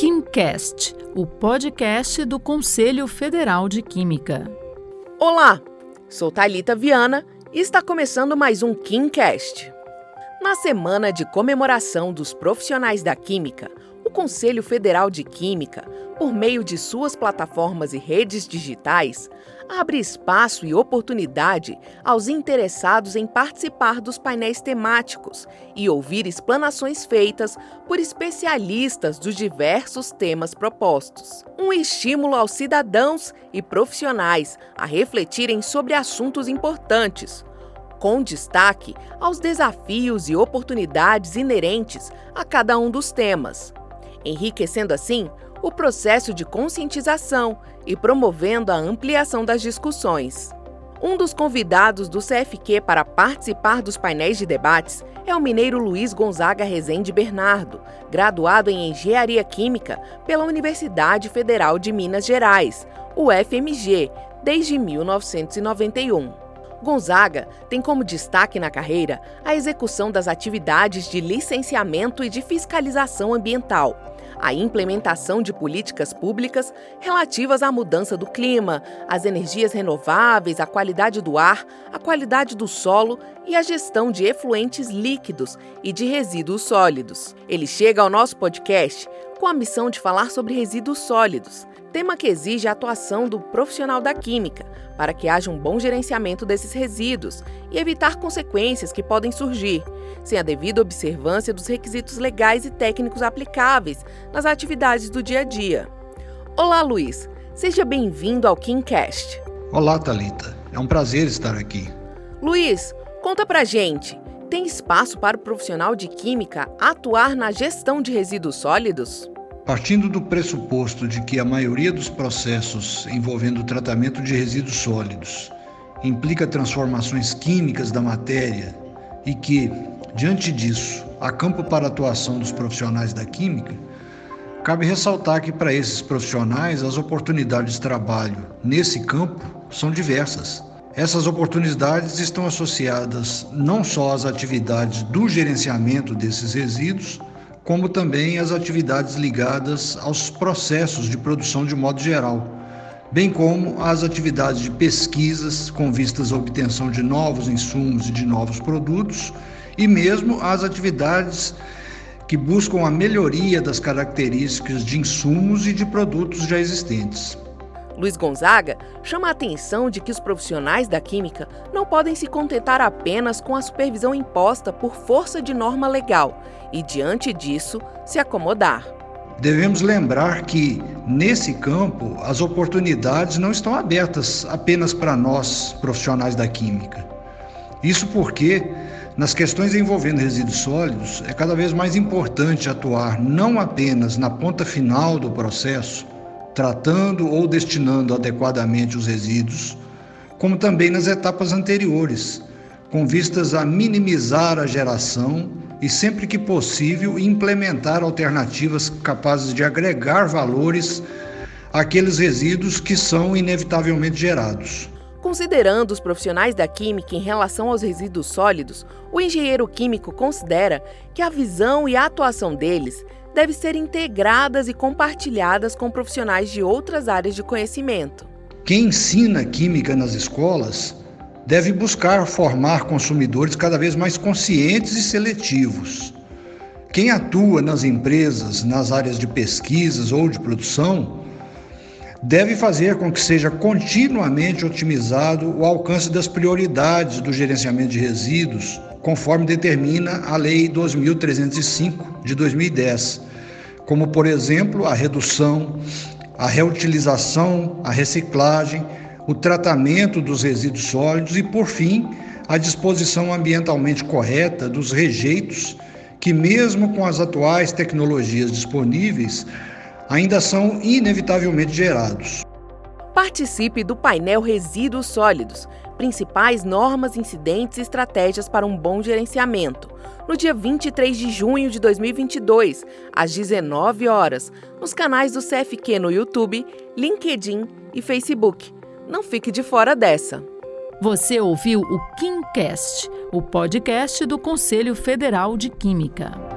KimCast, o podcast do Conselho Federal de Química. Olá, sou Talita Viana e está começando mais um KimCast. Na semana de comemoração dos profissionais da química, o Conselho Federal de Química, por meio de suas plataformas e redes digitais, abre espaço e oportunidade aos interessados em participar dos painéis temáticos e ouvir explanações feitas por especialistas dos diversos temas propostos. Um estímulo aos cidadãos e profissionais a refletirem sobre assuntos importantes, com destaque aos desafios e oportunidades inerentes a cada um dos temas enriquecendo assim o processo de conscientização e promovendo a ampliação das discussões. Um dos convidados do CFQ para participar dos painéis de debates é o mineiro Luiz Gonzaga Rezende Bernardo, graduado em Engenharia Química pela Universidade Federal de Minas Gerais, UFMG, desde 1991. Gonzaga tem como destaque na carreira a execução das atividades de licenciamento e de fiscalização ambiental, a implementação de políticas públicas relativas à mudança do clima, às energias renováveis, à qualidade do ar, à qualidade do solo e à gestão de efluentes líquidos e de resíduos sólidos. Ele chega ao nosso podcast com a missão de falar sobre resíduos sólidos, tema que exige a atuação do profissional da química para que haja um bom gerenciamento desses resíduos e evitar consequências que podem surgir, sem a devida observância dos requisitos legais e técnicos aplicáveis nas atividades do dia a dia. Olá, Luiz. Seja bem-vindo ao KimCast. Olá, Talita. É um prazer estar aqui. Luiz, conta pra gente. Tem espaço para o profissional de química atuar na gestão de resíduos sólidos? Partindo do pressuposto de que a maioria dos processos envolvendo o tratamento de resíduos sólidos implica transformações químicas da matéria e que, diante disso, há campo para atuação dos profissionais da química, cabe ressaltar que para esses profissionais as oportunidades de trabalho nesse campo são diversas. Essas oportunidades estão associadas não só às atividades do gerenciamento desses resíduos, como também as atividades ligadas aos processos de produção de modo geral, bem como as atividades de pesquisas com vistas à obtenção de novos insumos e de novos produtos, e mesmo as atividades que buscam a melhoria das características de insumos e de produtos já existentes. Luiz Gonzaga chama a atenção de que os profissionais da química não podem se contentar apenas com a supervisão imposta por força de norma legal e, diante disso, se acomodar. Devemos lembrar que, nesse campo, as oportunidades não estão abertas apenas para nós, profissionais da química. Isso porque, nas questões envolvendo resíduos sólidos, é cada vez mais importante atuar não apenas na ponta final do processo, tratando ou destinando adequadamente os resíduos, como também nas etapas anteriores, com vistas a minimizar a geração e, sempre que possível, implementar alternativas capazes de agregar valores àqueles resíduos que são inevitavelmente gerados. Considerando os profissionais da química em relação aos resíduos sólidos, o engenheiro químico considera que a visão e a atuação deles devem ser integradas e compartilhadas com profissionais de outras áreas de conhecimento. Quem ensina química nas escolas deve buscar formar consumidores cada vez mais conscientes e seletivos. Quem atua nas empresas, nas áreas de pesquisas ou de produção, deve fazer com que seja continuamente otimizado o alcance das prioridades do gerenciamento de resíduos conforme determina a Lei 2305 de 2010, como, por exemplo, a redução, a reutilização, a reciclagem, o tratamento dos resíduos sólidos e, por fim, a disposição ambientalmente correta dos rejeitos, que, mesmo com as atuais tecnologias disponíveis, ainda são inevitavelmente gerados. Participe do painel Resíduos Sólidos, principais normas, incidentes e estratégias para um bom gerenciamento, no dia 23 de junho de 2022, às 19 horas, nos canais do CFQ no YouTube, LinkedIn e Facebook. Não fique de fora dessa. Você ouviu o KimCast, o podcast do Conselho Federal de Química.